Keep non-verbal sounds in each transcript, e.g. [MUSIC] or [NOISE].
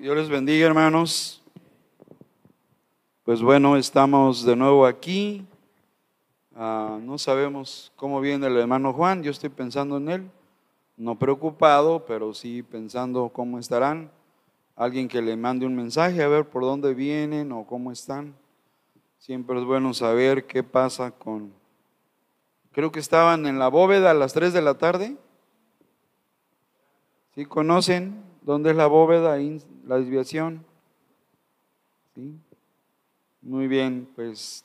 Dios les bendiga, hermanos. Pues bueno, estamos de nuevo aquí. Ah, no sabemos cómo viene el hermano Juan. Yo estoy pensando en él. No preocupado, pero sí pensando cómo estarán. Alguien que le mande un mensaje a ver por dónde vienen o cómo están. Siempre es bueno saber qué pasa con... Creo que estaban en la bóveda a las 3 de la tarde. ¿Sí conocen dónde es la bóveda? La desviación. ¿Sí? Muy bien, pues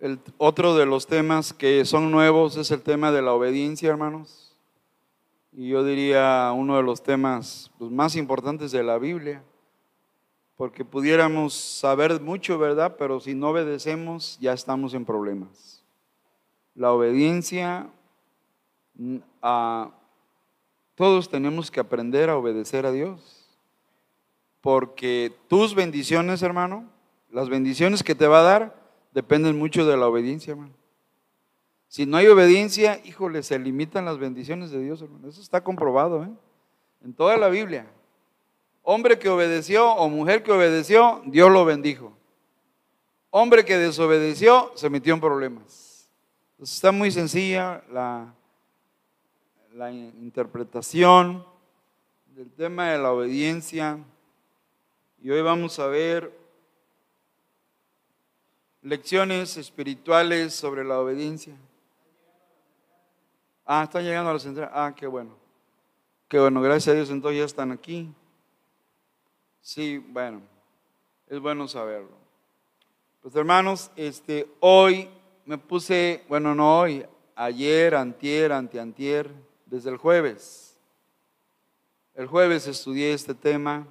El otro de los temas que son nuevos es el tema de la obediencia, hermanos. Y yo diría uno de los temas pues, más importantes de la Biblia, porque pudiéramos saber mucho, ¿verdad? Pero si no obedecemos, ya estamos en problemas. La obediencia, mm, a, todos tenemos que aprender a obedecer a Dios, porque tus bendiciones, hermano, las bendiciones que te va a dar, dependen mucho de la obediencia, hermano. Si no hay obediencia, híjole, se limitan las bendiciones de Dios, hermano. Eso está comprobado, ¿eh? En toda la Biblia. Hombre que obedeció o mujer que obedeció, Dios lo bendijo. Hombre que desobedeció, se metió en problemas. Entonces está muy sencilla la, la interpretación del tema de la obediencia. Y hoy vamos a ver lecciones espirituales sobre la obediencia. Ah, están llegando a la central. Ah, qué bueno. Qué bueno, gracias a Dios entonces ya están aquí. Sí, bueno, es bueno saberlo. Pues hermanos, este, hoy me puse, bueno, no hoy, ayer, antier, antiantier, desde el jueves. El jueves estudié este tema.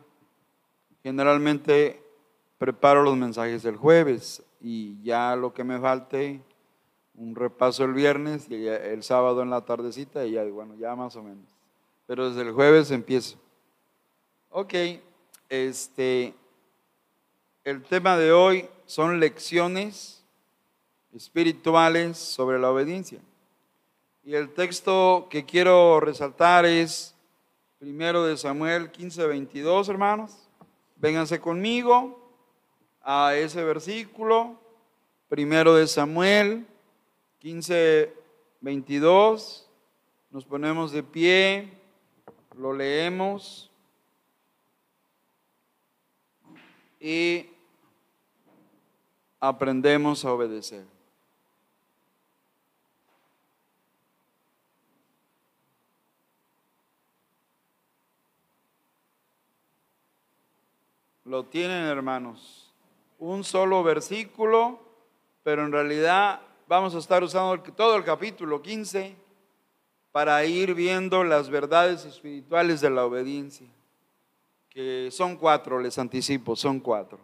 Generalmente preparo los mensajes del jueves y ya lo que me falte, un repaso el viernes y el sábado en la tardecita y ya, bueno, ya más o menos. Pero desde el jueves empiezo. Ok, este, el tema de hoy son lecciones espirituales sobre la obediencia. Y el texto que quiero resaltar es primero de Samuel 15, 22, hermanos. Vénganse conmigo a ese versículo, primero de Samuel 15, 22, nos ponemos de pie, lo leemos y aprendemos a obedecer. Lo tienen, hermanos un solo versículo, pero en realidad vamos a estar usando todo el capítulo 15 para ir viendo las verdades espirituales de la obediencia, que son cuatro, les anticipo, son cuatro.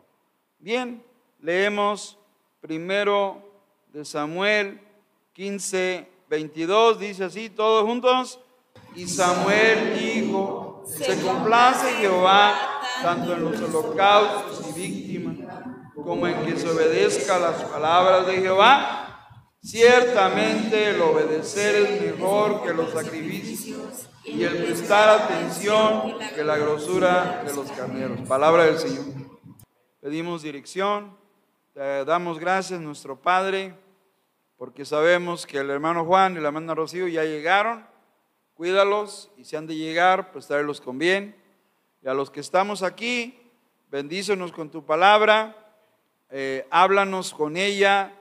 Bien, leemos primero de Samuel 15, 22, dice así, todos juntos, y Samuel dijo, se complace Jehová tanto en los holocaustos y víctimas como en que se obedezca las palabras de Jehová. Ciertamente el obedecer es mejor que los sacrificios y el prestar atención que la grosura de los carneros. Palabra del Señor. Pedimos dirección, damos gracias nuestro Padre, porque sabemos que el hermano Juan y la hermana Rocío ya llegaron. Cuídalos y si han de llegar, pues con bien. Y a los que estamos aquí, bendícenos con tu palabra eh, háblanos con ella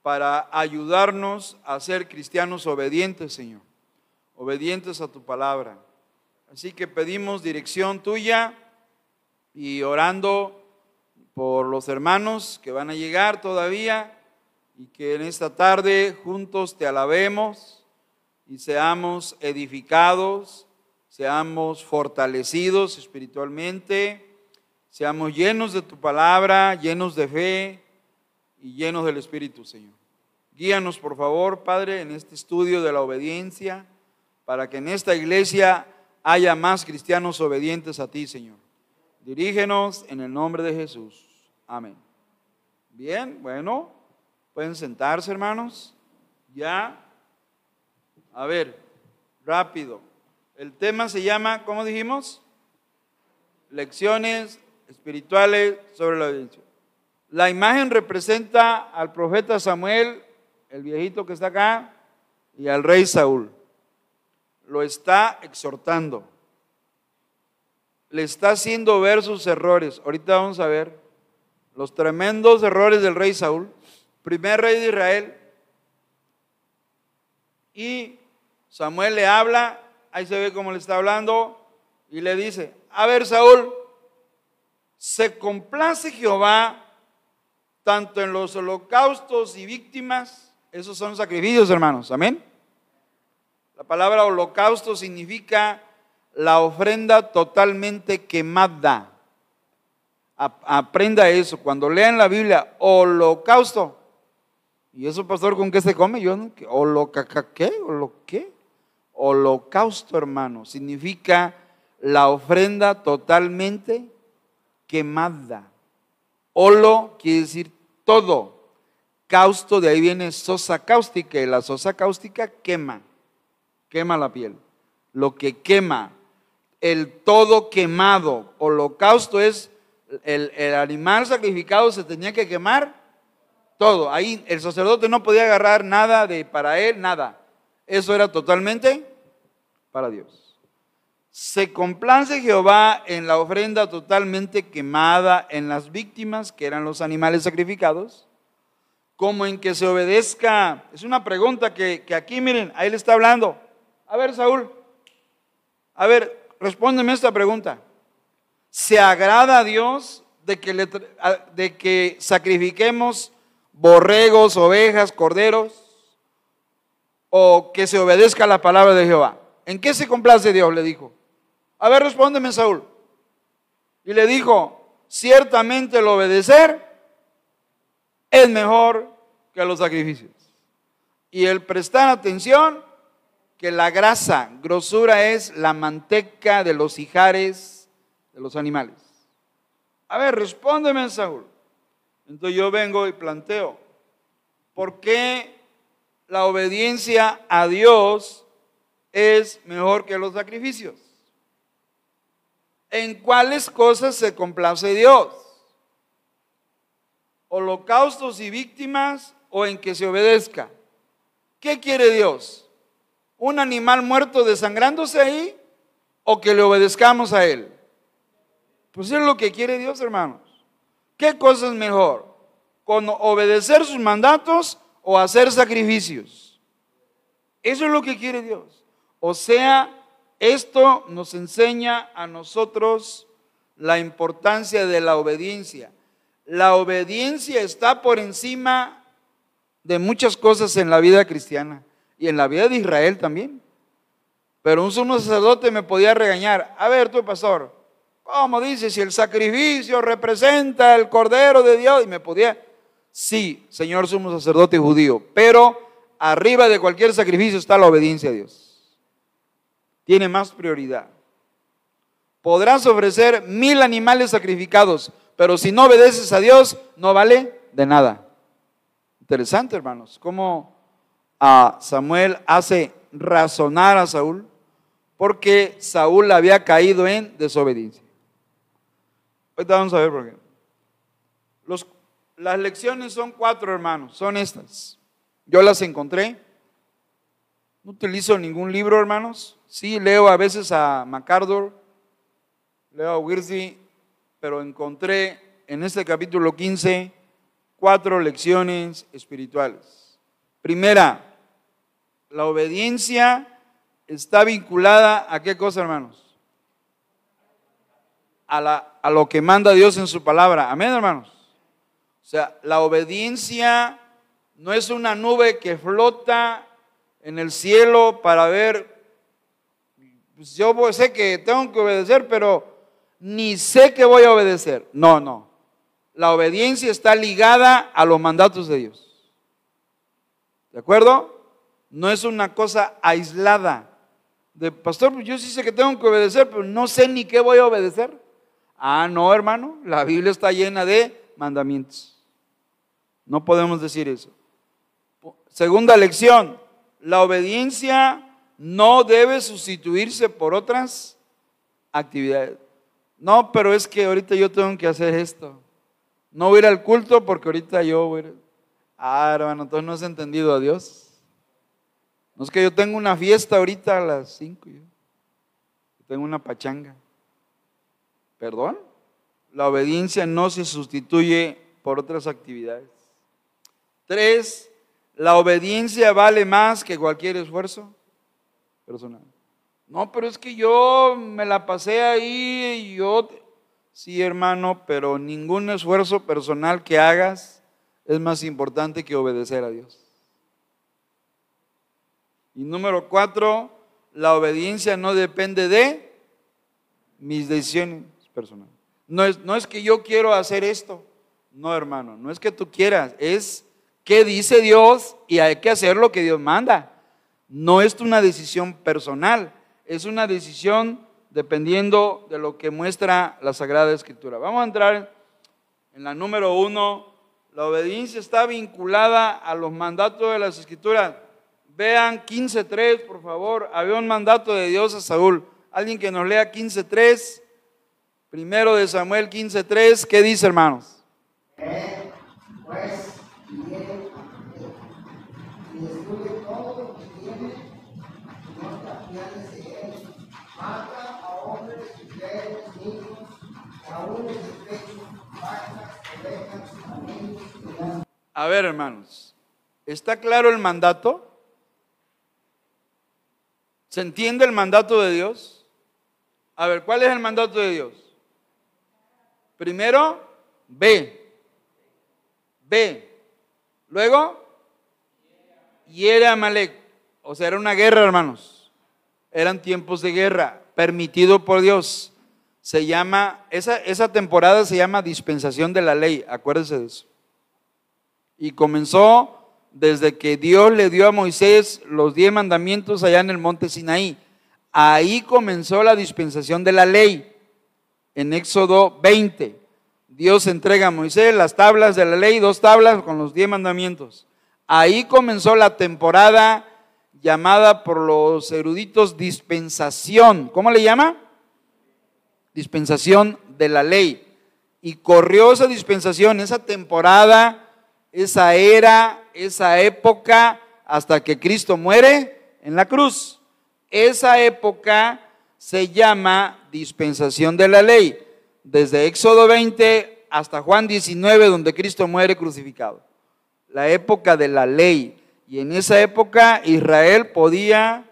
para ayudarnos a ser cristianos obedientes, Señor, obedientes a tu palabra. Así que pedimos dirección tuya y orando por los hermanos que van a llegar todavía y que en esta tarde juntos te alabemos y seamos edificados, seamos fortalecidos espiritualmente Seamos llenos de tu palabra, llenos de fe y llenos del Espíritu, Señor. Guíanos, por favor, Padre, en este estudio de la obediencia, para que en esta iglesia haya más cristianos obedientes a ti, Señor. Dirígenos en el nombre de Jesús. Amén. Bien, bueno, pueden sentarse, hermanos. Ya. A ver, rápido. El tema se llama, ¿cómo dijimos? Lecciones espirituales sobre la obediencia. La imagen representa al profeta Samuel, el viejito que está acá, y al rey Saúl. Lo está exhortando. Le está haciendo ver sus errores. Ahorita vamos a ver los tremendos errores del rey Saúl, primer rey de Israel. Y Samuel le habla, ahí se ve cómo le está hablando, y le dice, a ver Saúl, se complace Jehová tanto en los holocaustos y víctimas, esos son sacrificios, hermanos, amén. La palabra holocausto significa la ofrenda totalmente quemada. Aprenda eso. Cuando lean la Biblia, holocausto. ¿Y eso, pastor, con qué se come? Yo no, ¿qué? ¿Holo qué? Holocausto, hermano, significa la ofrenda totalmente quemada. Holo quiere decir todo. Causto, de ahí viene sosa cáustica, y la sosa cáustica quema, quema la piel. Lo que quema, el todo quemado. Holocausto es el, el animal sacrificado se tenía que quemar todo. Ahí el sacerdote no podía agarrar nada de para él, nada. Eso era totalmente para Dios. Se complace Jehová en la ofrenda totalmente quemada, en las víctimas, que eran los animales sacrificados, como en que se obedezca. Es una pregunta que, aquí, miren, ahí le está hablando. A ver, Saúl, a ver, respóndeme esta pregunta. ¿Se agrada a Dios de que, de que sacrifiquemos borregos, ovejas, corderos? ¿O que se obedezca la palabra de Jehová? ¿En qué se complace Dios? Le dijo. A ver, respóndeme, Saúl. Y le dijo, ciertamente el obedecer es mejor que los sacrificios. Y el prestar atención que la grasa, grosura es la manteca de los hijares de los animales. A ver, respóndeme, Saúl. Entonces yo vengo y planteo, ¿por qué la obediencia a Dios es mejor que los sacrificios? ¿En cuáles cosas se complace Dios? ¿Holocaustos y víctimas o en que se obedezca? ¿Qué quiere Dios? ¿Un animal muerto desangrándose ahí o que le obedezcamos a Él? Pues es lo que quiere Dios, hermanos. ¿Qué cosa es mejor? ¿Con obedecer sus mandatos o hacer sacrificios? Eso es lo que quiere Dios. O sea, esto nos enseña a nosotros la importancia de la obediencia. La obediencia está por encima de muchas cosas en la vida cristiana y en la vida de Israel también. Pero un sumo sacerdote me podía regañar. A ver, tú, pastor, ¿cómo dices si el sacrificio representa el Cordero de Dios? Y me podía, sí, señor sumo sacerdote judío, pero arriba de cualquier sacrificio está la obediencia a Dios tiene más prioridad. Podrás ofrecer mil animales sacrificados, pero si no obedeces a Dios, no vale de nada. Interesante, hermanos, cómo a Samuel hace razonar a Saúl, porque Saúl había caído en desobediencia. Ahorita vamos a ver por qué. las lecciones son cuatro, hermanos, son estas. Yo las encontré. No utilizo ningún libro, hermanos. Sí, leo a veces a MacArthur, leo a Wirsey, pero encontré en este capítulo 15 cuatro lecciones espirituales. Primera, la obediencia está vinculada a qué cosa, hermanos? A, la, a lo que manda Dios en su palabra. Amén, hermanos. O sea, la obediencia no es una nube que flota en el cielo para ver pues yo sé que tengo que obedecer, pero ni sé que voy a obedecer. No, no. La obediencia está ligada a los mandatos de Dios. ¿De acuerdo? No es una cosa aislada. De pastor, pues yo sí sé que tengo que obedecer, pero no sé ni qué voy a obedecer. Ah, no, hermano, la Biblia está llena de mandamientos. No podemos decir eso. Segunda lección, la obediencia no debe sustituirse por otras actividades. No, pero es que ahorita yo tengo que hacer esto. No voy a ir al culto porque ahorita yo voy a ir. Ah, hermano, entonces no has entendido a Dios. No es que yo tengo una fiesta ahorita a las 5. Tengo una pachanga. ¿Perdón? La obediencia no se sustituye por otras actividades. Tres, la obediencia vale más que cualquier esfuerzo personal. No, pero es que yo me la pasé ahí y yo... Sí, hermano, pero ningún esfuerzo personal que hagas es más importante que obedecer a Dios. Y número cuatro, la obediencia no depende de mis decisiones personales. No es, no es que yo quiero hacer esto. No, hermano, no es que tú quieras, es que dice Dios y hay que hacer lo que Dios manda. No es una decisión personal, es una decisión dependiendo de lo que muestra la Sagrada Escritura. Vamos a entrar en la número uno. La obediencia está vinculada a los mandatos de las Escrituras. Vean 15.3, por favor. Había un mandato de Dios a Saúl. Alguien que nos lea 15.3. Primero de Samuel 15.3. ¿Qué dice, hermanos? pues, A ver, hermanos, ¿está claro el mandato? ¿Se entiende el mandato de Dios? A ver, ¿cuál es el mandato de Dios? Primero, ve. Ve. Luego, hiere a Malek. O sea, era una guerra, hermanos. Eran tiempos de guerra, permitido por Dios. Se llama, esa, esa temporada se llama dispensación de la ley, acuérdense de eso. Y comenzó desde que Dios le dio a Moisés los diez mandamientos allá en el monte Sinaí. Ahí comenzó la dispensación de la ley. En Éxodo 20, Dios entrega a Moisés las tablas de la ley, dos tablas con los diez mandamientos. Ahí comenzó la temporada llamada por los eruditos dispensación. ¿Cómo le llama? Dispensación de la ley. Y corrió esa dispensación, esa temporada, esa era, esa época, hasta que Cristo muere en la cruz. Esa época se llama dispensación de la ley, desde Éxodo 20 hasta Juan 19, donde Cristo muere crucificado. La época de la ley. Y en esa época Israel podía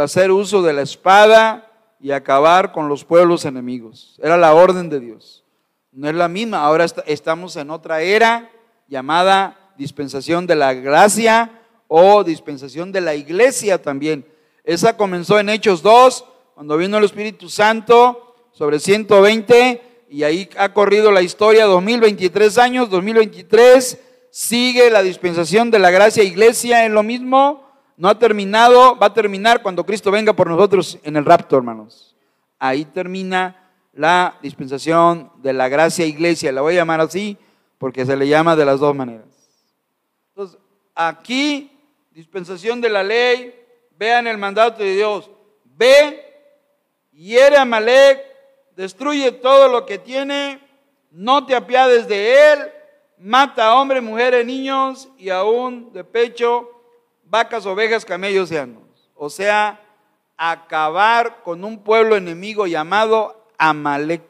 hacer uso de la espada y acabar con los pueblos enemigos. Era la orden de Dios. No es la misma. Ahora estamos en otra era llamada dispensación de la gracia o dispensación de la iglesia también. Esa comenzó en Hechos 2, cuando vino el Espíritu Santo sobre 120 y ahí ha corrido la historia 2023 años, 2023 sigue la dispensación de la gracia iglesia en lo mismo, no ha terminado, va a terminar cuando Cristo venga por nosotros en el rapto, hermanos. Ahí termina la dispensación de la gracia iglesia, la voy a llamar así porque se le llama de las dos maneras. Entonces, aquí, dispensación de la ley, vean el mandato de Dios, ve, hiere a Malek, destruye todo lo que tiene, no te apiades de él, mata a hombres, mujeres, niños y aún de pecho, vacas, ovejas, camellos y. O sea, acabar con un pueblo enemigo llamado Amalek.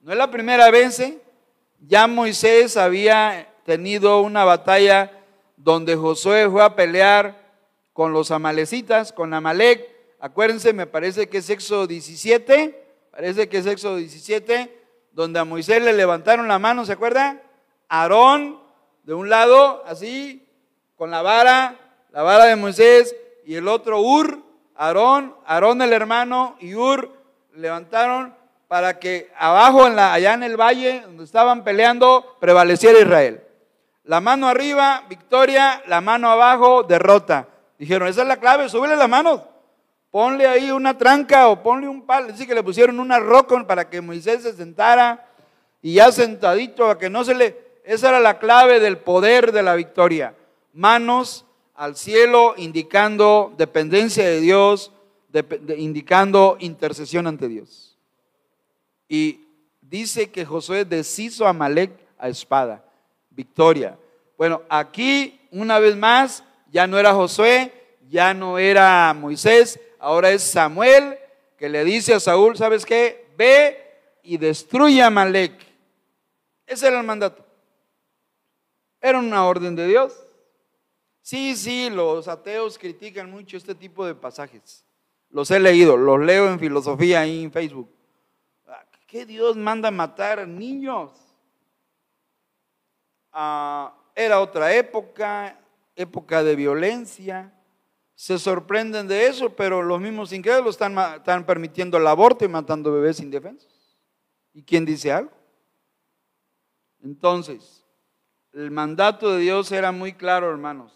No es la primera vez, ¿eh? ya Moisés había tenido una batalla donde Josué fue a pelear con los amalecitas, con Amalek. Acuérdense, me parece que es Éxodo 17, parece que es Éxodo 17, donde a Moisés le levantaron la mano, ¿se acuerda? Aarón, de un lado, así, con la vara, la vara de Moisés, y el otro Ur, Aarón, Aarón el hermano y Ur levantaron para que abajo, en la, allá en el valle, donde estaban peleando, prevaleciera Israel. La mano arriba, victoria, la mano abajo, derrota. Dijeron, esa es la clave, súbele las manos. Ponle ahí una tranca o ponle un palo. Dice que le pusieron una roca para que Moisés se sentara y ya sentadito, a que no se le... Esa era la clave del poder de la victoria. Manos al cielo, indicando dependencia de Dios, indicando intercesión ante Dios. Y dice que Josué deshizo a Malek a espada, victoria. Bueno, aquí una vez más ya no era Josué, ya no era Moisés, ahora es Samuel que le dice a Saúl, ¿sabes qué? Ve y destruye a Malek. Ese era el mandato. Era una orden de Dios. Sí, sí, los ateos critican mucho este tipo de pasajes. Los he leído, los leo en filosofía ahí en Facebook. Ah, ¿Qué Dios manda matar niños? Ah, era otra época, época de violencia. Se sorprenden de eso, pero los mismos incrédulos están, están permitiendo el aborto y matando bebés indefensos. ¿Y quién dice algo? Entonces, el mandato de Dios era muy claro, hermanos.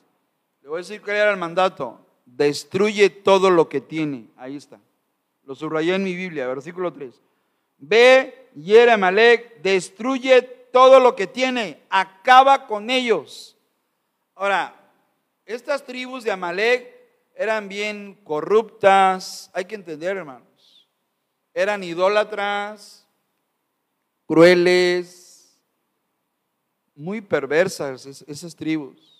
Le voy a decir cuál era el mandato. Destruye todo lo que tiene. Ahí está. Lo subrayé en mi Biblia, versículo 3. Ve, hiere Malek, destruye todo lo que tiene, acaba con ellos. Ahora, estas tribus de Amalek eran bien corruptas, hay que entender, hermanos. Eran idólatras, crueles, muy perversas esas tribus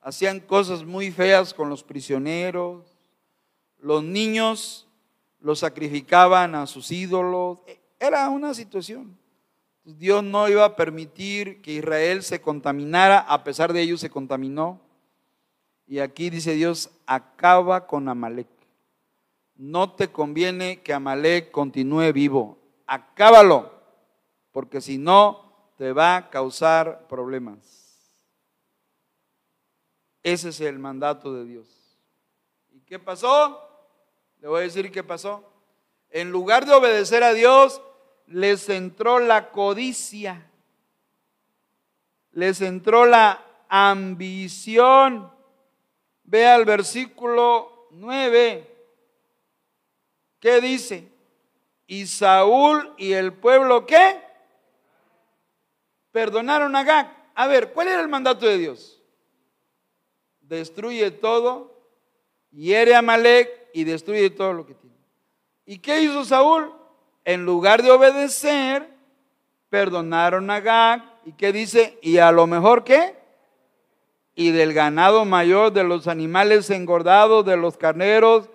hacían cosas muy feas con los prisioneros, los niños los sacrificaban a sus ídolos, era una situación. Dios no iba a permitir que Israel se contaminara, a pesar de ello se contaminó. Y aquí dice Dios, acaba con Amalek. No te conviene que Amalek continúe vivo, acábalo, porque si no, te va a causar problemas. Ese es el mandato de Dios. ¿Y qué pasó? Le voy a decir qué pasó. En lugar de obedecer a Dios, les entró la codicia, les entró la ambición. Vea el versículo 9. ¿Qué dice? Y Saúl y el pueblo, ¿qué? Perdonaron a Gag. A ver, ¿cuál era el mandato de Dios? destruye todo, hiere a Malek y destruye todo lo que tiene. ¿Y qué hizo Saúl? En lugar de obedecer, perdonaron a Gag. ¿Y qué dice? ¿Y a lo mejor qué? Y del ganado mayor, de los animales engordados, de los carneros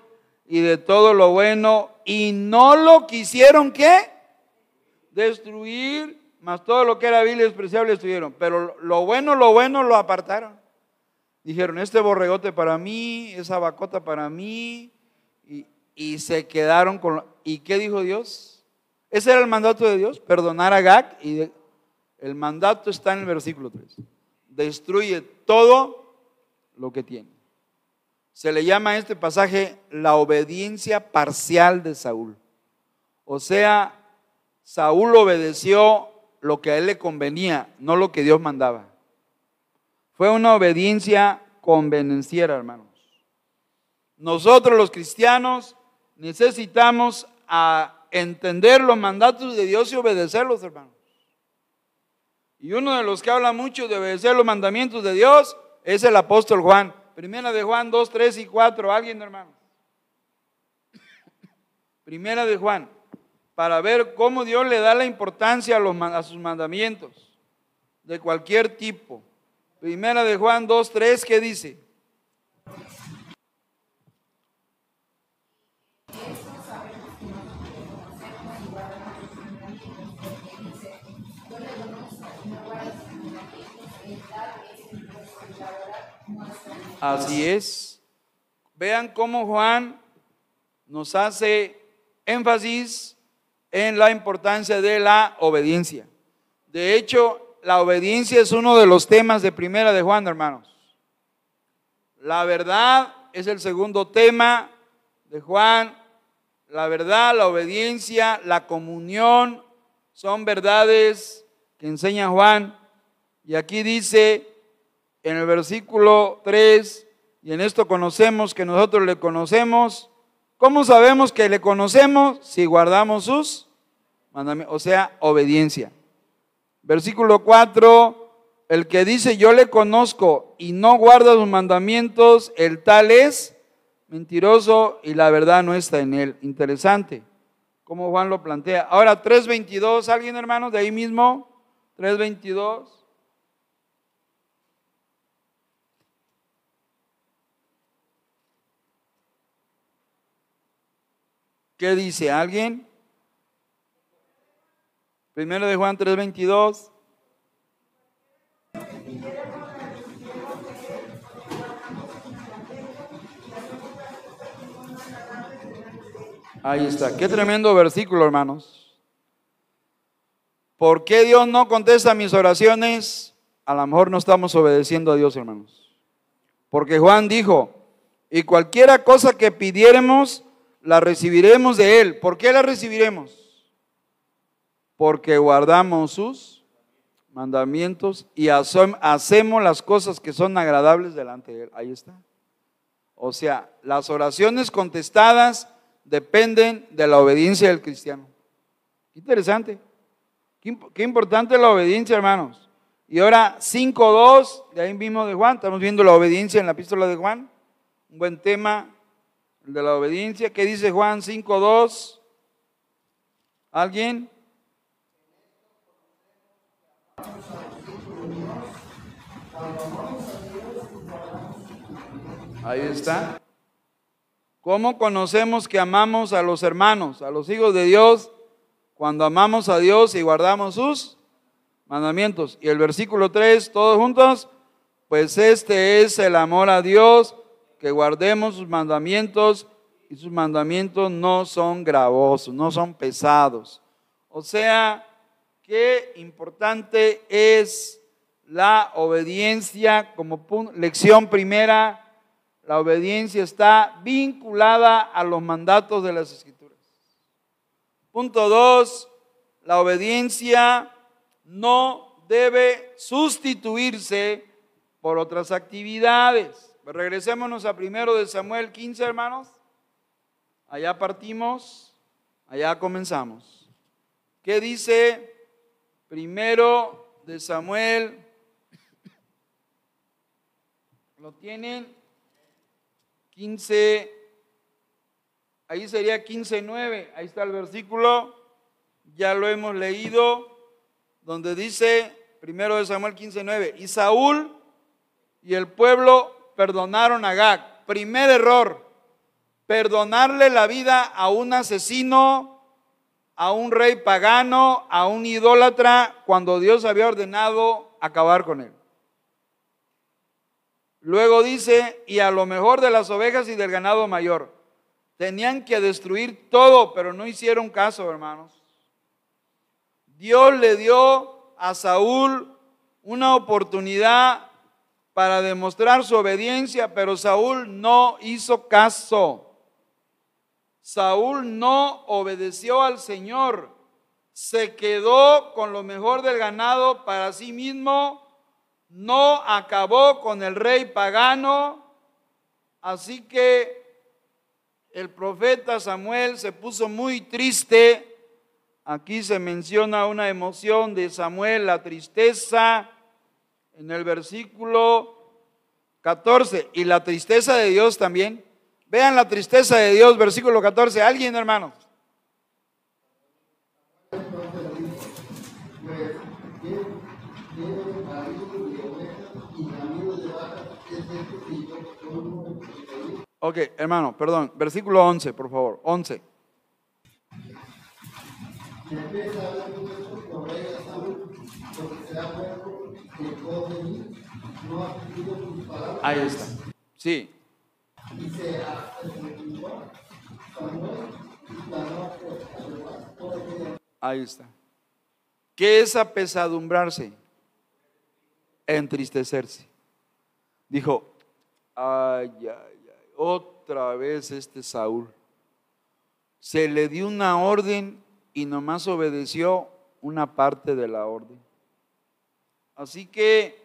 y de todo lo bueno. Y no lo quisieron qué? Destruir, más todo lo que era vil y despreciable destruyeron. Pero lo bueno, lo bueno lo apartaron. Dijeron, este borregote para mí, esa bacota para mí, y, se quedaron con... ¿Y qué dijo Dios? Ese era el mandato de Dios, perdonar a Gag, y el mandato está en el versículo 3. Destruye todo lo que tiene. Se le llama a este pasaje la obediencia parcial de Saúl. O sea, Saúl obedeció lo que a él le convenía, no lo que Dios mandaba. Fue una obediencia convenenciera, hermanos. Nosotros los cristianos necesitamos a entender los mandatos de Dios y obedecerlos, hermanos. Y uno de los que habla mucho de obedecer los mandamientos de Dios es el apóstol Juan. Primera de Juan 2, 3 y 4. ¿Alguien, hermano? Primera de Juan. Para ver cómo Dios le da la importancia a, los, sus mandamientos de cualquier tipo. Primera de Juan 2, 3, ¿qué dice? Así es. Vean cómo Juan nos hace énfasis en la importancia de la obediencia. De hecho, la obediencia es uno de los temas de primera de Juan, hermanos. La verdad es el segundo tema de Juan. La verdad, la obediencia, la comunión son verdades que enseña Juan. Y aquí dice en el versículo 3, y en esto conocemos que nosotros le conocemos. ¿Cómo sabemos que le conocemos? Si guardamos sus mandamientos, o sea, obediencia. Versículo 4, el que dice yo le conozco y no guarda sus mandamientos, el tal es mentiroso y la verdad no está en él. Interesante, como Juan lo plantea. Ahora 3.22, ¿alguien hermanos de ahí mismo? 3.22. ¿Qué dice alguien? Primero de Juan 3:22. Ahí está. Qué tremendo versículo, hermanos. ¿Por qué Dios no contesta mis oraciones? A lo mejor no estamos obedeciendo a Dios, hermanos. Porque Juan dijo, y cualquiera cosa que pidiéremos, la recibiremos de Él. ¿Por qué la recibiremos? Porque guardamos sus mandamientos y hacemos las cosas que son agradables delante de Él. Ahí está. O sea, las oraciones contestadas dependen de la obediencia del cristiano. Qué interesante. Qué, importante la obediencia, hermanos. Y ahora 5.2, de ahí mismo de Juan, estamos viendo la obediencia en la epístola de Juan. Un buen tema de la obediencia. ¿Qué dice Juan 5.2? ¿Alguien? Ahí está. ¿Cómo conocemos que amamos a los hermanos, a los hijos de Dios, cuando amamos a Dios y guardamos sus mandamientos? Y el versículo 3, todos juntos, pues este es el amor a Dios que guardemos sus mandamientos y sus mandamientos no son gravosos, no son pesados. O sea, qué importante es la obediencia como lección primera. La obediencia está vinculada a los mandatos de las escrituras. Punto dos, la obediencia no debe sustituirse por otras actividades. Regresémonos a primero de Samuel 15, hermanos. Allá partimos, allá comenzamos. ¿Qué dice primero de Samuel? ¿Lo tienen? 15, ahí sería 15.9, ahí está el versículo, ya lo hemos leído, donde dice, primero de Samuel 15.9, y Saúl y el pueblo perdonaron a Gag. Primer error, perdonarle la vida a un asesino, a un rey pagano, a un idólatra, cuando Dios había ordenado acabar con él. Luego dice, y a lo mejor de las ovejas y del ganado mayor. Tenían que destruir todo, pero no hicieron caso, hermanos. Dios le dio a Saúl una oportunidad para demostrar su obediencia, pero Saúl no hizo caso. Saúl no obedeció al Señor, se quedó con lo mejor del ganado para sí mismo, no acabó con el rey pagano, así que el profeta Samuel se puso muy triste. Aquí se menciona una emoción de Samuel, la tristeza en el versículo 14. Y la tristeza de Dios también. Vean la tristeza de Dios, versículo 14. ¿Alguien, hermano? Ok, hermano, perdón. Versículo 11, por favor. 11. Ahí está. Sí. Ahí está. ¿Qué es apesadumbrarse? Entristecerse. Dijo, ay, ay, ay, otra vez este Saúl. Se le dio una orden y nomás obedeció una parte de la orden. Así que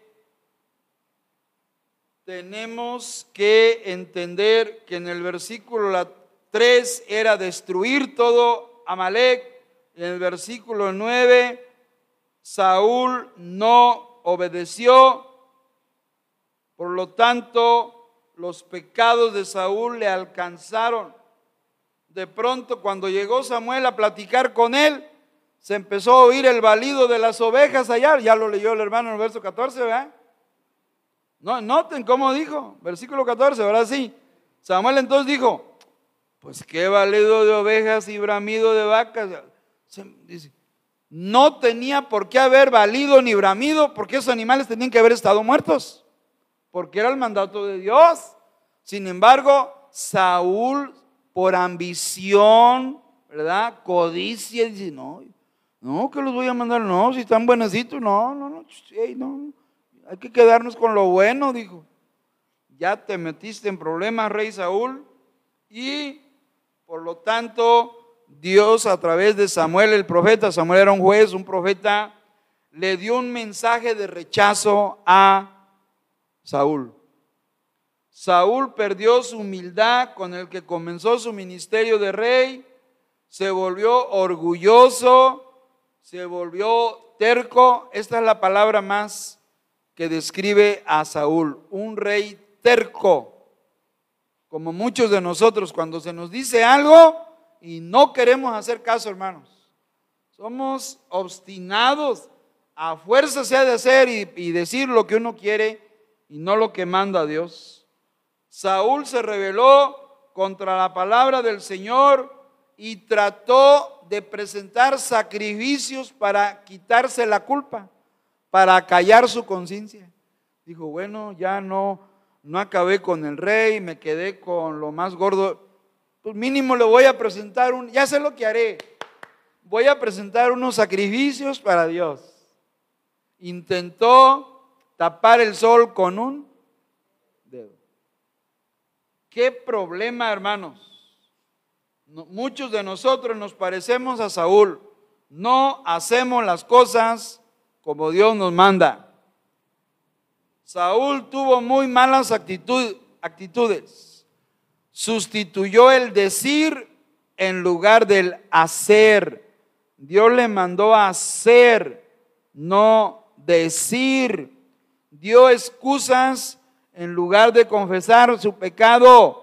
tenemos que entender que en el versículo 3 era destruir todo Amalek, en el versículo 9 Saúl no obedeció, por lo tanto los pecados de Saúl le alcanzaron. De pronto cuando llegó Samuel a platicar con él, se empezó a oír el balido de las ovejas allá, ya lo leyó el hermano en el verso 14, ¿verdad? No, noten cómo dijo, versículo 14, ahora sí. Samuel entonces dijo, pues qué balido de ovejas y bramido de vacas. no tenía por qué haber valido ni bramido, porque esos animales tenían que haber estado muertos, porque era el mandato de Dios. Sin embargo, Saúl, por ambición, ¿verdad? Codicia, dice, no, no, que los voy a mandar, no, si están buenecitos, no, no, no, no, hay que quedarnos con lo bueno, dijo. Ya te metiste en problemas, rey Saúl, y por lo tanto Dios a través de Samuel el profeta, Samuel era un juez, un profeta, le dio un mensaje de rechazo a Saúl. Saúl perdió su humildad con el que comenzó su ministerio de rey, se volvió orgulloso, se volvió terco. Esta es la palabra más que describe a Saúl, un rey terco. Como muchos de nosotros, cuando se nos dice algo, y no queremos hacer caso, hermanos. Somos obstinados. A fuerza se ha de hacer y, decir lo que uno quiere y no lo que manda Dios. Saúl se rebeló contra la palabra del Señor y trató de presentar sacrificios para quitarse la culpa, para callar su conciencia. Dijo, bueno, ya no, no acabé con el rey, me quedé con lo más gordo pues mínimo le voy a presentar un, ya sé lo que haré, voy a presentar unos sacrificios para Dios. Intentó tapar el sol con un dedo. ¿Qué problema, hermanos? Muchos de nosotros nos parecemos a Saúl. No hacemos las cosas como Dios nos manda. Saúl tuvo muy malas actitudes sustituyó el decir en lugar del hacer. Dios le mandó a hacer, no decir. Dio excusas en lugar de confesar su pecado.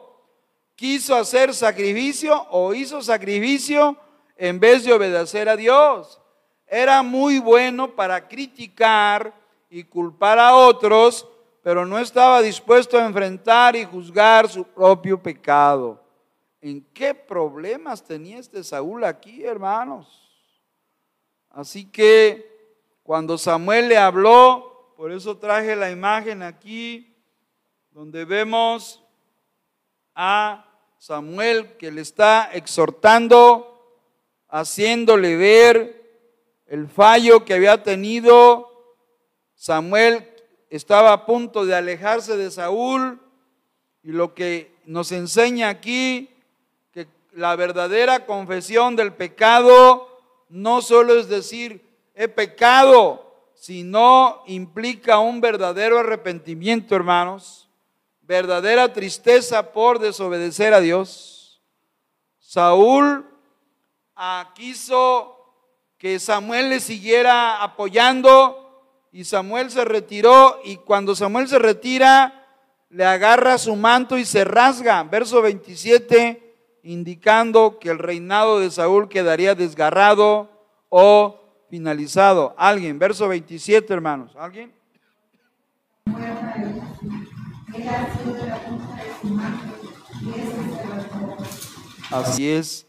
Quiso hacer sacrificio o hizo sacrificio en vez de obedecer a Dios. Era muy bueno para criticar y culpar a otros, pero no estaba dispuesto a enfrentar y juzgar su propio pecado. ¿En qué problemas tenía este Saúl aquí, hermanos? Así que cuando Samuel le habló, por eso traje la imagen aquí, donde vemos a Samuel que le está exhortando, haciéndole ver el fallo que había tenido. Samuel estaba a punto de alejarse de Saúl y lo que nos enseña aquí que la verdadera confesión del pecado no solo es decir he pecado, sino implica un verdadero arrepentimiento, hermanos, verdadera tristeza por desobedecer a Dios. Saúl ah, quiso que Samuel le siguiera apoyando y Samuel se retiró y cuando Samuel se retira, le agarra su manto y se rasga. Verso 27, indicando que el reinado de Saúl quedaría desgarrado o finalizado. Alguien, verso 27, hermanos. ¿Alguien? Así es.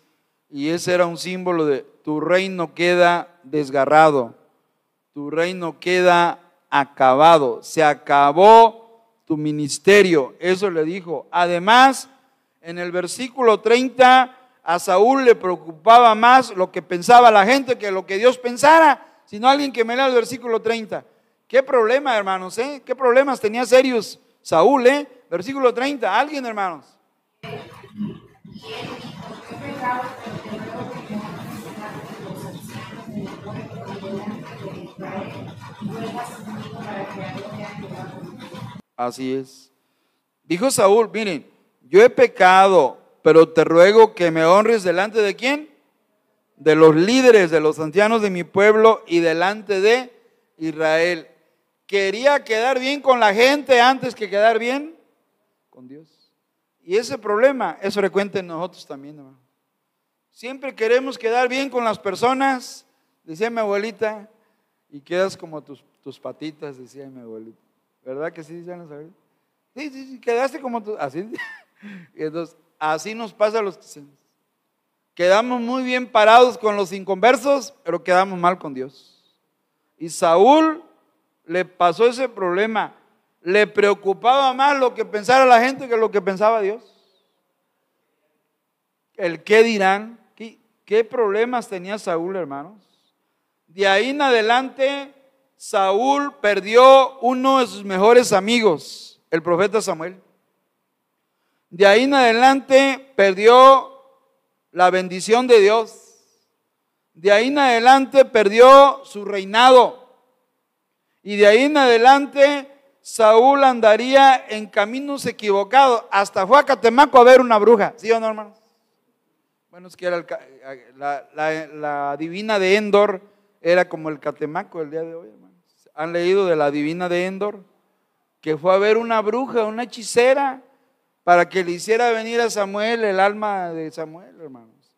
Y ese era un símbolo de tu reino queda desgarrado tu reino queda acabado, se acabó tu ministerio. Eso le dijo. Además, en el versículo 30, a Saúl le preocupaba más lo que pensaba la gente que lo que Dios pensara, sino alguien que me lea el versículo 30. ¿Qué problema, hermanos? Eh? ¿Qué problemas tenía serios Saúl? Eh? Versículo 30. ¿Alguien, hermanos? Así es. Dijo Saúl, miren, yo he pecado, pero te ruego que me honres delante de quién? De los líderes, de los ancianos de mi pueblo y delante de Israel. Quería quedar bien con la gente antes que quedar bien con Dios. Y ese problema es frecuente en nosotros también, hermano. Siempre queremos quedar bien con las personas, decía mi abuelita, y quedas como tus, patitas, decía mi abuelita. ¿Verdad que sí, decían las abuelitas? Sí, sí, sí, quedaste como tú, así. [LAUGHS] Y entonces, así nos pasa a los cristianos. Quedamos muy bien parados con los inconversos, pero quedamos mal con Dios. Y Saúl le pasó ese problema. Le preocupaba más lo que pensara la gente que lo que pensaba Dios. El qué dirán. ¿Qué, qué problemas tenía Saúl, hermanos? De ahí en adelante, Saúl perdió uno de sus mejores amigos, el profeta Samuel. De ahí en adelante perdió la bendición de Dios. De ahí en adelante perdió su reinado. Y de ahí en adelante Saúl andaría en caminos equivocados. Hasta fue a Catemaco a ver una bruja. ¿Sí o no, hermanos? Bueno, es que era la, divina de Endor, era como el Catemaco el día de hoy, hermanos. ¿Han leído de la divina de Endor? Que fue a ver una bruja, una hechicera para que le hiciera venir a Samuel el alma de Samuel, hermanos.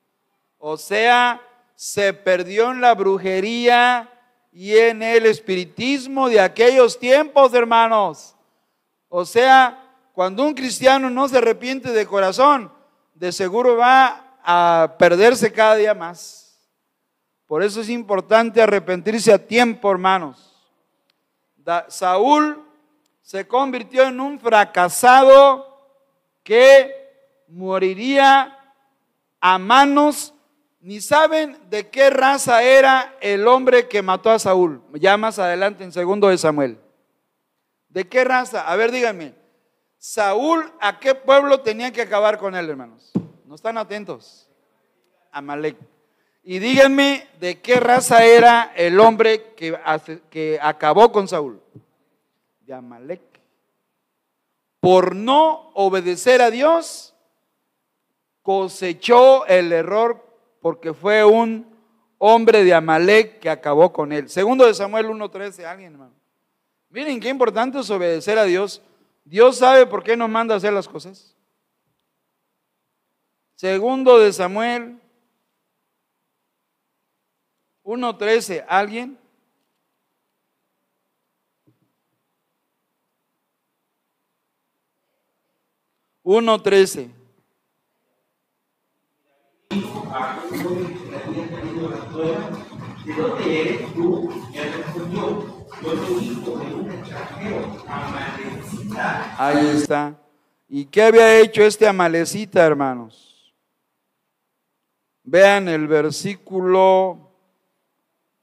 O sea, se perdió en la brujería y en el espiritismo de aquellos tiempos, hermanos. O sea, cuando un cristiano no se arrepiente de corazón, de seguro va a perderse cada día más. Por eso es importante arrepentirse a tiempo, hermanos. Saúl se convirtió en un fracasado que moriría a manos, ni saben de qué raza era el hombre que mató a Saúl. Ya más adelante en segundo de Samuel. ¿De qué raza? A ver, díganme. Saúl, ¿a qué pueblo tenía que acabar con él, hermanos? No están atentos. Amalek. Y díganme de qué raza era el hombre que, que acabó con Saúl. De Amalek por no obedecer a Dios, cosechó el error porque fue un hombre de Amalek que acabó con él. Segundo de Samuel 1.13, alguien hermano. Miren qué importante es obedecer a Dios. Dios sabe por qué nos manda a hacer las cosas. Segundo de Samuel 1.13, ¿alguien? 1.13. Ahí está. ¿Y qué había hecho este amalecita, hermanos? Vean el versículo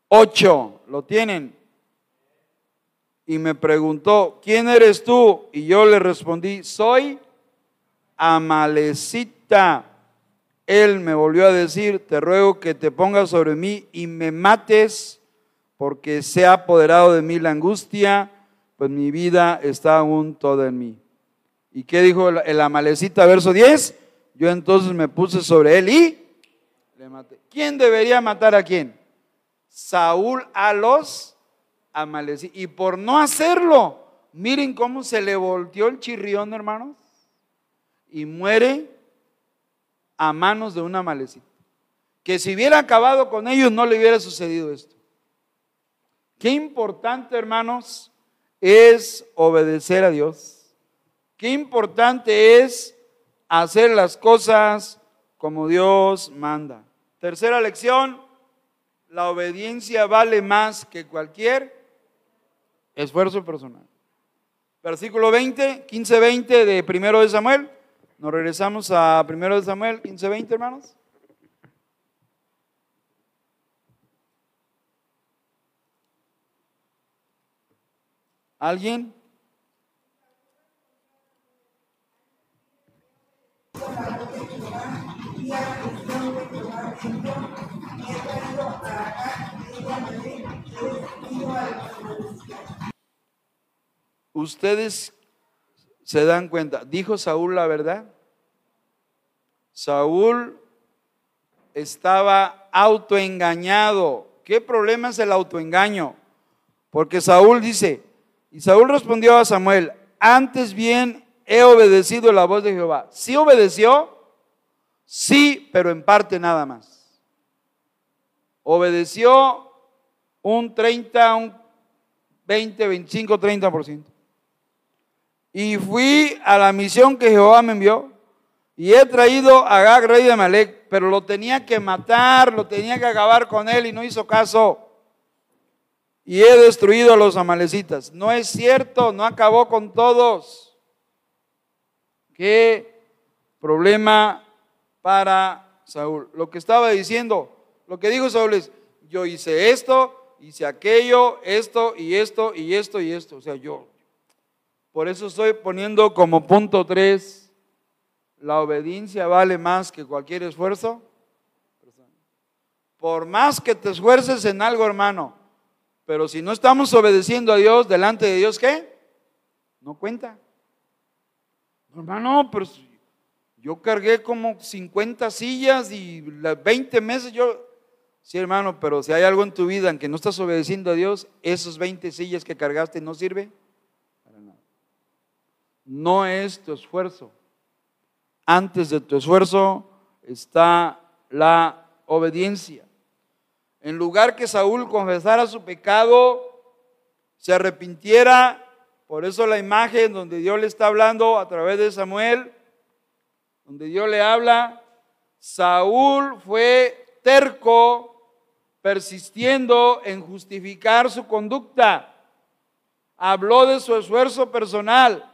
8. ¿Lo tienen? Y me preguntó, ¿quién eres tú? Y yo le respondí, soy Amalecita. Él me volvió a decir, te ruego que te pongas sobre mí y me mates, porque se ha apoderado de mí la angustia, pues mi vida está aún toda en mí. ¿Y qué dijo el Amalecita, verso 10? Yo entonces me puse sobre él y le maté. ¿Quién debería matar a quién? Saúl a los Amalecitas. Y por no hacerlo, miren cómo se le volteó el chirrión, hermanos y muere a manos de una malecita. Que si hubiera acabado con ellos no le hubiera sucedido esto. Qué importante, hermanos, es obedecer a Dios. Qué importante es hacer las cosas como Dios manda. Tercera lección, la obediencia vale más que cualquier esfuerzo personal. Versículo 20, 15, 20 de primero de Samuel. Nos regresamos a 1 Samuel 15:20, hermanos. ¿Alguien? Ustedes se dan cuenta. ¿Dijo Saúl la verdad? Saúl estaba autoengañado. ¿Qué problema es el autoengaño? Porque Saúl dice, Y Saúl respondió a Samuel, antes bien he obedecido la voz de Jehová. Sí obedeció, sí, pero en parte nada más. Obedeció un 30, un 20, 25, 30%. Y fui a la misión que Jehová me envió. Y he traído a Gag, rey de Malek, pero lo tenía que matar, lo tenía que acabar con él y no hizo caso. Y he destruido a los amalecitas. No es cierto, no acabó con todos. Qué problema para Saúl. Lo que estaba diciendo, lo que dijo Saúl es, yo hice esto, hice aquello, esto y esto y esto y esto. O sea, yo. Por eso estoy poniendo como punto tres la obediencia vale más que cualquier esfuerzo. Por más que te esfuerces en algo, hermano, pero si no estamos obedeciendo a Dios, delante de Dios, ¿qué? No cuenta. Hermano, pero yo cargué como 50 sillas y las 20 meses yo... Sí, hermano, pero si hay algo en tu vida en que no estás obedeciendo a Dios, esos 20 sillas que cargaste no sirve. No es tu esfuerzo, antes de tu esfuerzo está la obediencia. En lugar que Saúl confesara su pecado, se arrepintiera, por eso la imagen donde Dios le está hablando a través de Samuel, donde Dios le habla, Saúl fue terco, persistiendo en justificar su conducta. Habló de su esfuerzo personal,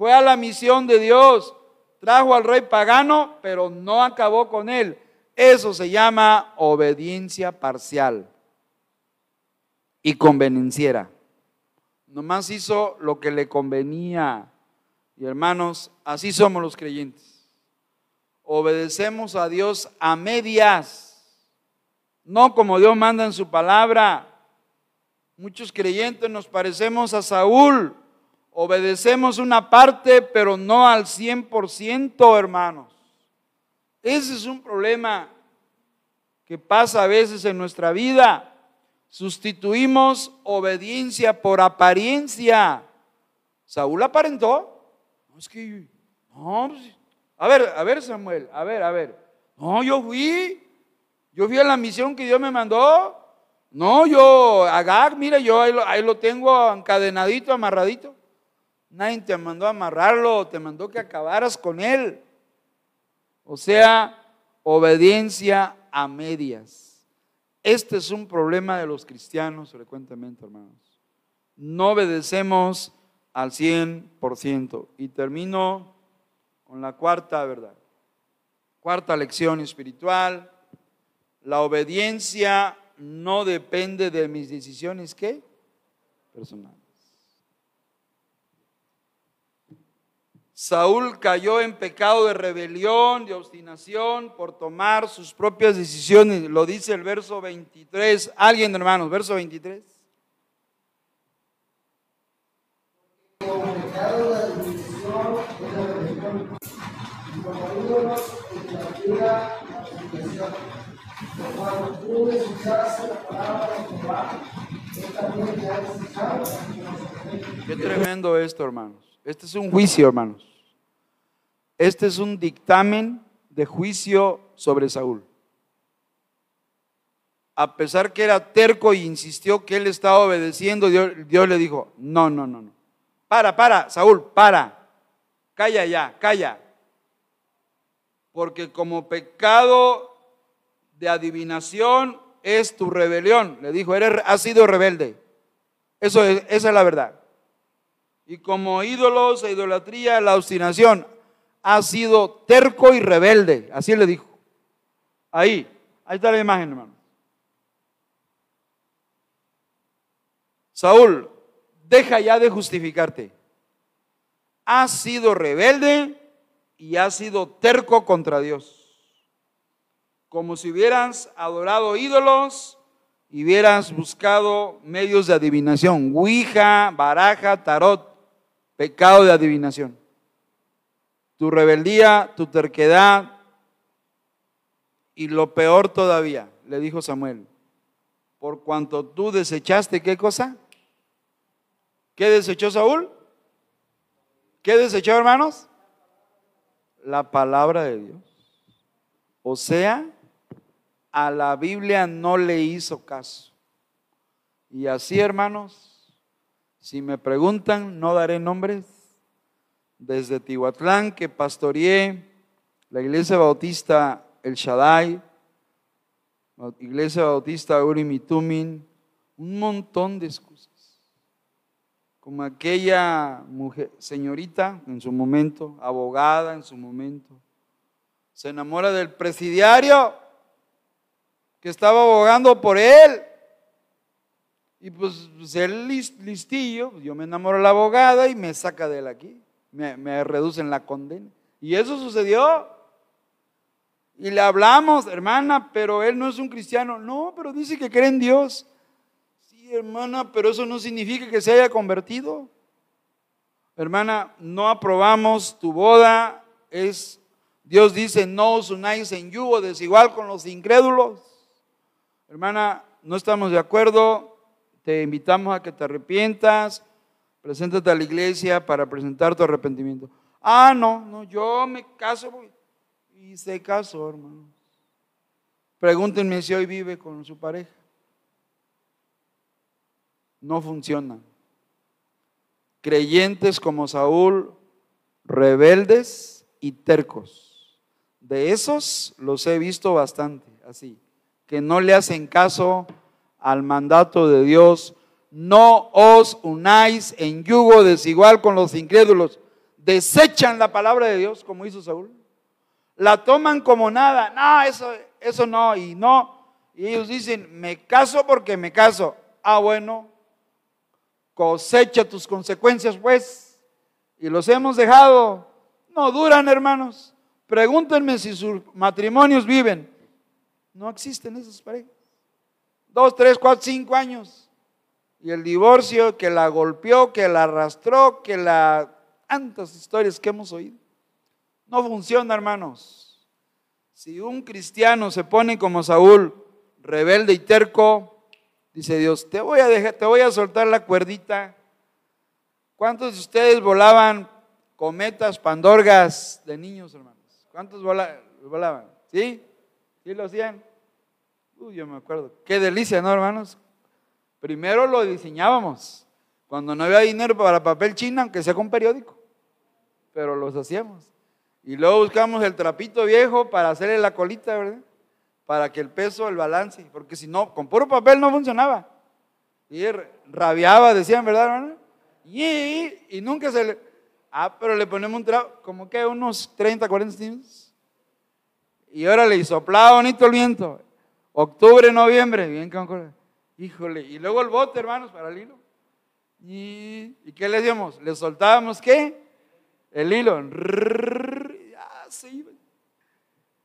fue a la misión de Dios, Trajo al rey pagano, pero no acabó con él. Eso se llama obediencia parcial y convenenciera. Nomás hizo lo que le convenía. Y hermanos, así somos los creyentes. Obedecemos a Dios a medias, no como Dios manda en su palabra. Muchos creyentes nos parecemos a Saúl, Obedecemos una parte, pero no al 100%, hermanos. Ese es un problema que pasa a veces en nuestra vida. Sustituimos obediencia por apariencia. Saúl aparentó. No, es que, no, pues, a ver, a ver Samuel, a ver, a ver. No, yo fui, yo fui a la misión que Dios me mandó. No, yo, Agag, mira, yo ahí lo, ahí lo tengo encadenadito, amarradito. Nadie te mandó a amarrarlo, te mandó que acabaras con él. O sea, obediencia a medias. Este es un problema de los cristianos frecuentemente, hermanos. No obedecemos al 100%. Y termino con la cuarta verdad. Cuarta lección espiritual. La obediencia no depende de mis decisiones, ¿qué? Personales. Saúl cayó en pecado de rebelión, de obstinación, por tomar sus propias decisiones. Lo dice el verso 23. Alguien, hermanos, verso 23. Qué tremendo esto, hermanos. Este es un juicio, hermanos. Este es un dictamen de juicio sobre Saúl. A pesar que era terco y insistió que él estaba obedeciendo, Dios, Dios le dijo, no, no, no, no. Para, para, Saúl, para. Calla ya, calla. Porque como pecado de adivinación es tu rebelión. Le dijo, eres, has sido rebelde. Eso es, esa es la verdad. Y como ídolos e idolatría, la obstinación ha sido terco y rebelde. Así le dijo. Ahí, ahí está la imagen, hermano. Saúl, deja ya de justificarte. Has sido rebelde y has sido terco contra Dios. Como si hubieras adorado ídolos y hubieras buscado medios de adivinación. Ouija, baraja, tarot, pecado de adivinación tu rebeldía, tu terquedad y lo peor todavía, le dijo Samuel, por cuanto tú desechaste qué cosa? ¿Qué desechó Saúl? ¿Qué desechó, hermanos? La palabra de Dios. O sea, a la Biblia no le hizo caso. Y así, hermanos, si me preguntan, no daré nombres. Desde Tihuatlán, que pastoreé la iglesia bautista El Shaddai, iglesia bautista Urimitumin, un montón de excusas. Como aquella mujer, señorita en su momento, abogada en su momento, se enamora del presidiario que estaba abogando por él. Y pues, pues él listillo, yo me enamoro de la abogada y me saca de él aquí, me, reducen la condena. Y eso sucedió. Y le hablamos, hermana, pero él no es un cristiano. No, pero dice que cree en Dios. Sí, hermana, pero eso no significa que se haya convertido. Hermana, no aprobamos tu boda. Es Dios dice, no os unáis en yugo desigual con los incrédulos. Hermana, no estamos de acuerdo, te invitamos a que te arrepientas, preséntate a la iglesia para presentar tu arrepentimiento. Ah, no, no, yo me caso y se casó, hermano. Pregúntenme si hoy vive con su pareja. No funciona. Creyentes como Saúl, rebeldes y tercos. De esos los he visto bastante, así que no le hacen caso al mandato de Dios, no os unáis en yugo desigual con los incrédulos. Desechan la palabra de Dios, como hizo Saúl. La toman como nada. No, eso, eso no, y no. Y ellos dicen, me caso porque me caso. Ah, bueno, cosecha tus consecuencias, pues. Y los hemos dejado. No duran, hermanos. Pregúntenme si sus matrimonios viven. No existen esas parejas. Dos, tres, cuatro, cinco años. Y el divorcio que la golpeó, que la arrastró, que la... Tantas historias que hemos oído. No funciona, hermanos. Si un cristiano se pone como Saúl, rebelde y terco, dice Dios, te voy a dejar, te voy a soltar la cuerdita. ¿Cuántos de ustedes volaban cometas, pandorgas de niños, hermanos? ¿Cuántos volaban? ¿Sí? ¿Sí lo hacían? Uy, yo me acuerdo. Qué delicia, ¿no, hermanos? Primero lo diseñábamos. Cuando no había dinero para papel china, aunque sea con periódico. Pero los hacíamos. Y luego buscamos el trapito viejo para hacerle la colita, ¿verdad? Para que el peso, el balance. Porque si no, con puro papel no funcionaba. Y rabiaba, decían, ¿verdad, hermano? Y, y nunca se le. Ah, pero le ponemos un trapo, como que unos 30, 40 centímetros y órale, y soplaba bonito el viento. Octubre, noviembre, bien Híjole, y luego el bote, hermanos, para el hilo. ¿Y, ¿y qué le hacíamos? Le soltábamos qué? El hilo.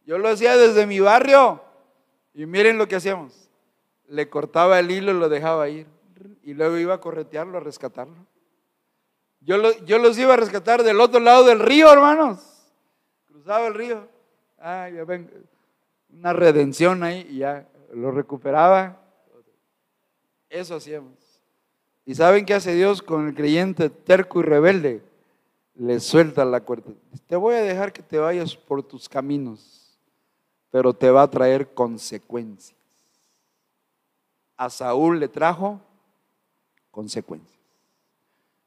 Yo lo hacía desde mi barrio. Y miren lo que hacíamos. Le cortaba el hilo y lo dejaba ir. Y luego iba a corretearlo, a rescatarlo. Yo, yo los iba a rescatar del otro lado del río, hermanos. Cruzaba el río ah, ya ven, una redención ahí y ya lo recuperaba. Eso hacíamos. ¿Y saben qué hace Dios con el creyente terco y rebelde? Le suelta la cuerda. Te voy a dejar que te vayas por tus caminos, pero te va a traer consecuencias. A Saúl le trajo consecuencias.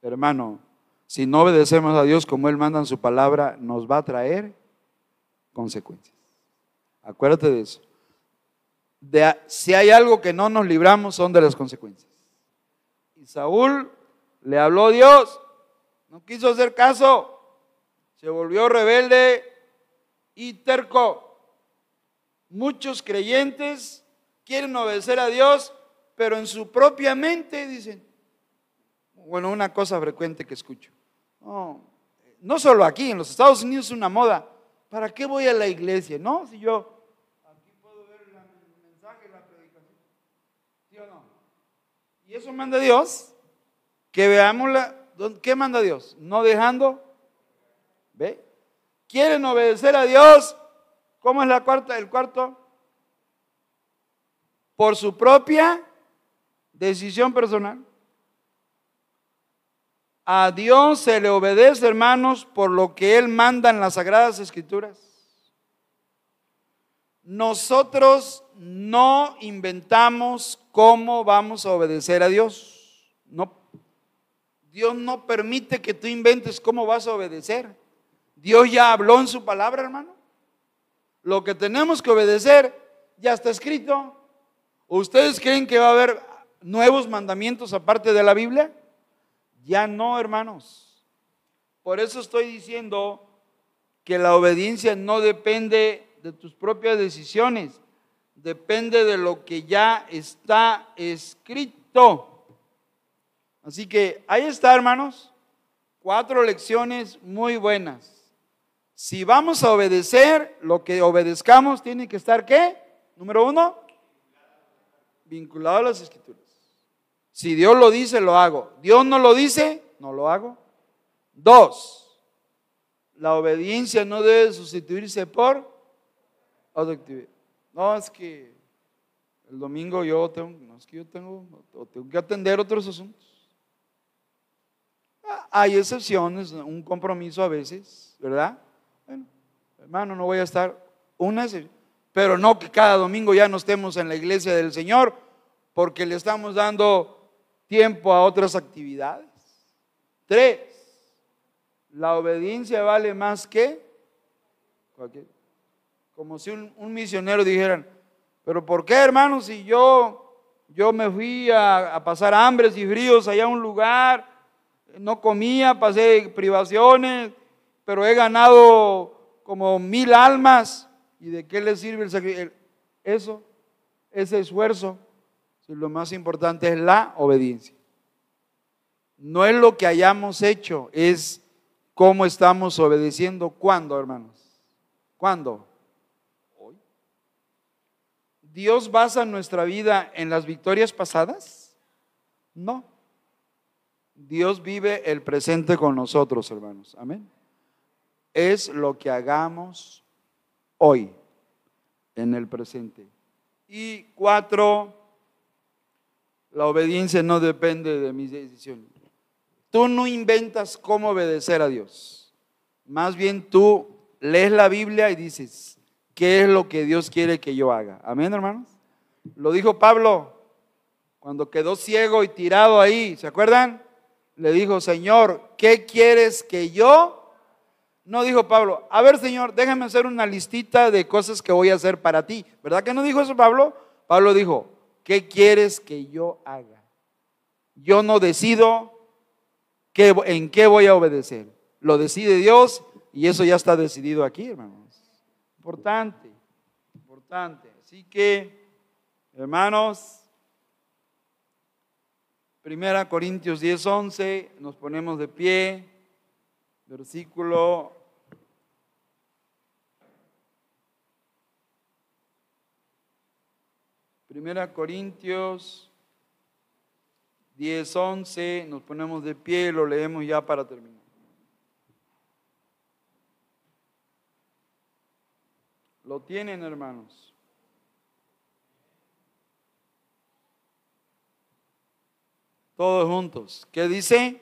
Hermano, si no obedecemos a Dios como Él manda en su palabra, nos va a traer consecuencias. Acuérdate de eso. Si hay algo que no nos libramos son de las consecuencias. Y Saúl le habló Dios, no quiso hacer caso, se volvió rebelde y terco. Muchos creyentes quieren obedecer a Dios, pero en su propia mente dicen, bueno, una cosa frecuente que escucho, no, no solo aquí, en los Estados Unidos es una moda, ¿para qué voy a la iglesia? No, si yo aquí puedo ver el mensaje, la predicación. ¿Sí o no? Y eso manda Dios, que veamos la, ¿qué manda Dios? No dejando, ¿ve? ¿Quieren obedecer a Dios? ¿Cómo es la cuarta, el cuarto? Por su propia decisión personal. A Dios se le obedece, hermanos, por lo que Él manda en las Sagradas Escrituras. Nosotros no inventamos cómo vamos a obedecer a Dios. No, Dios no permite que tú inventes cómo vas a obedecer. Dios ya habló en su palabra, hermano. Lo que tenemos que obedecer ya está escrito. ¿Ustedes creen que va a haber nuevos mandamientos aparte de la Biblia? Ya no, hermanos. Por eso estoy diciendo que la obediencia no depende de tus propias decisiones, depende de lo que ya está escrito. Así que ahí está, hermanos, cuatro lecciones muy buenas. Si vamos a obedecer, lo que obedezcamos tiene que estar, ¿qué? Número uno, vinculado a las escrituras. Si Dios lo dice, lo hago. Dios no lo dice, no lo hago. Dos, la obediencia no debe sustituirse por No, es que el domingo yo tengo, no es que yo tengo, tengo que atender otros asuntos. Ah, hay excepciones, un compromiso a veces, ¿verdad? Bueno, hermano, no voy a estar una pero no que cada domingo ya no estemos en la iglesia del Señor porque le estamos dando tiempo a otras actividades. Tres, la obediencia vale más que cualquier como si un, misionero dijeran, pero ¿por qué hermano si yo, yo me fui a, pasar hambres y fríos allá a un lugar, no comía, pasé privaciones, pero he ganado como mil almas? ¿Y de qué le sirve el sacrificio? Eso, ese esfuerzo, lo más importante es la obediencia. No es lo que hayamos hecho, es cómo estamos obedeciendo. ¿Cuándo, hermanos? ¿Cuándo? ¿Dios basa nuestra vida en las victorias pasadas? No. Dios vive el presente con nosotros, hermanos. Amén. Es lo que hagamos hoy, en el presente. Y cuatro, la obediencia no depende de mis decisiones. Tú no inventas cómo obedecer a Dios. Más bien tú lees la Biblia y dices, qué es lo que Dios quiere que yo haga. Amén, hermanos. Lo dijo Pablo cuando quedó ciego y tirado ahí, ¿se acuerdan? Le dijo, Señor, ¿qué quieres que yo? No dijo Pablo, a ver, Señor, déjame hacer una listita de cosas que voy a hacer para ti. ¿Verdad que no dijo eso Pablo? Pablo dijo, ¿qué quieres que yo haga? Yo no decido qué, en qué voy a obedecer. Lo decide Dios y eso ya está decidido aquí, hermano. Importante, importante. Así que, hermanos, Primera Corintios 10, 11, nos ponemos de pie, versículo Primera Corintios 10, 11, nos ponemos de pie, lo leemos ya para terminar. Lo tienen, hermanos. Todos juntos. ¿Qué dice?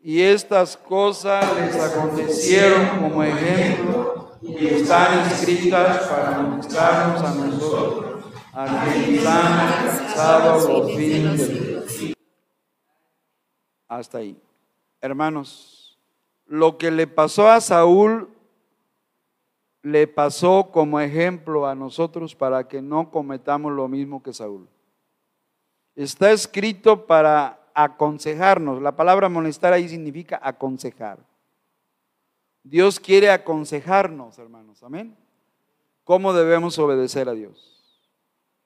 Y estas cosas les acontecieron como ejemplo y están escritas para mostrarnos a nosotros, a quienes han alcanzado los fines Hasta ahí. Hermanos, lo que le pasó a Saúl le pasó como ejemplo a nosotros para que no cometamos lo mismo que Saúl. Está escrito para aconsejarnos. La palabra molestar ahí significa aconsejar. Dios quiere aconsejarnos, hermanos. Amén. ¿Cómo debemos obedecer a Dios?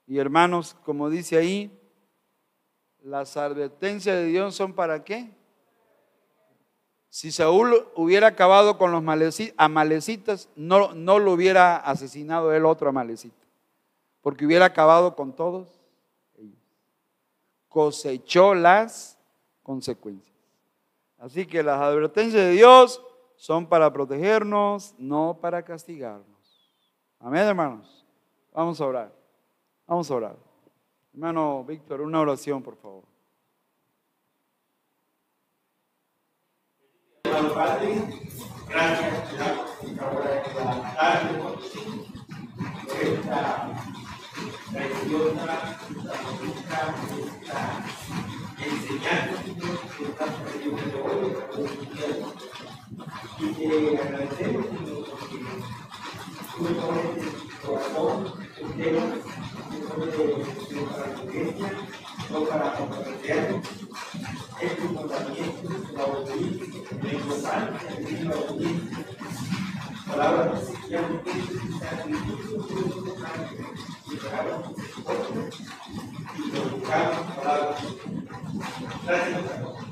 Y hermanos, como dice ahí, las advertencias de Dios son para qué? Si Saúl hubiera acabado con los amalecitas, no, no lo hubiera asesinado el otro amalecita, porque hubiera acabado con todos ellos. Cosechó las consecuencias. Así que las advertencias de Dios son para protegernos, no para castigarnos. Amén, hermanos. Vamos a orar. Vamos a orar. Hermano Víctor, una oración, por favor. Padre, gracias te de la tarde por esta preciosa, esta esta enseñanza que estás trayendo hoy. Y te agradecemos, Señor, porque tú corazón tema, tú pones el tema para la iglesia, no para comprometernos es tu mandamiento, la obediencia, la importancia de la obediencia. Palabra que ya no tiene sacrificio, y palabras y glorificamos palabras. Gracias, gracias por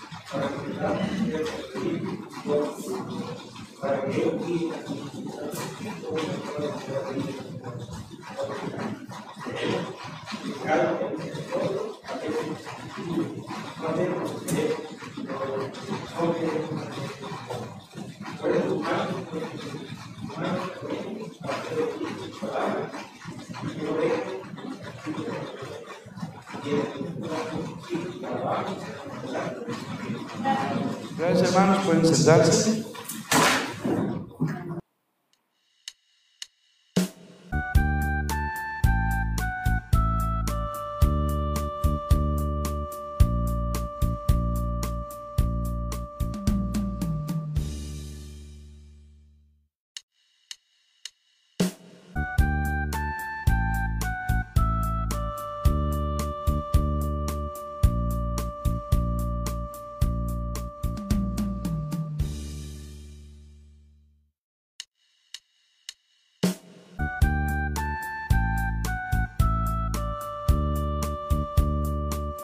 para que yo Gracias hermanos, pueden sentarse.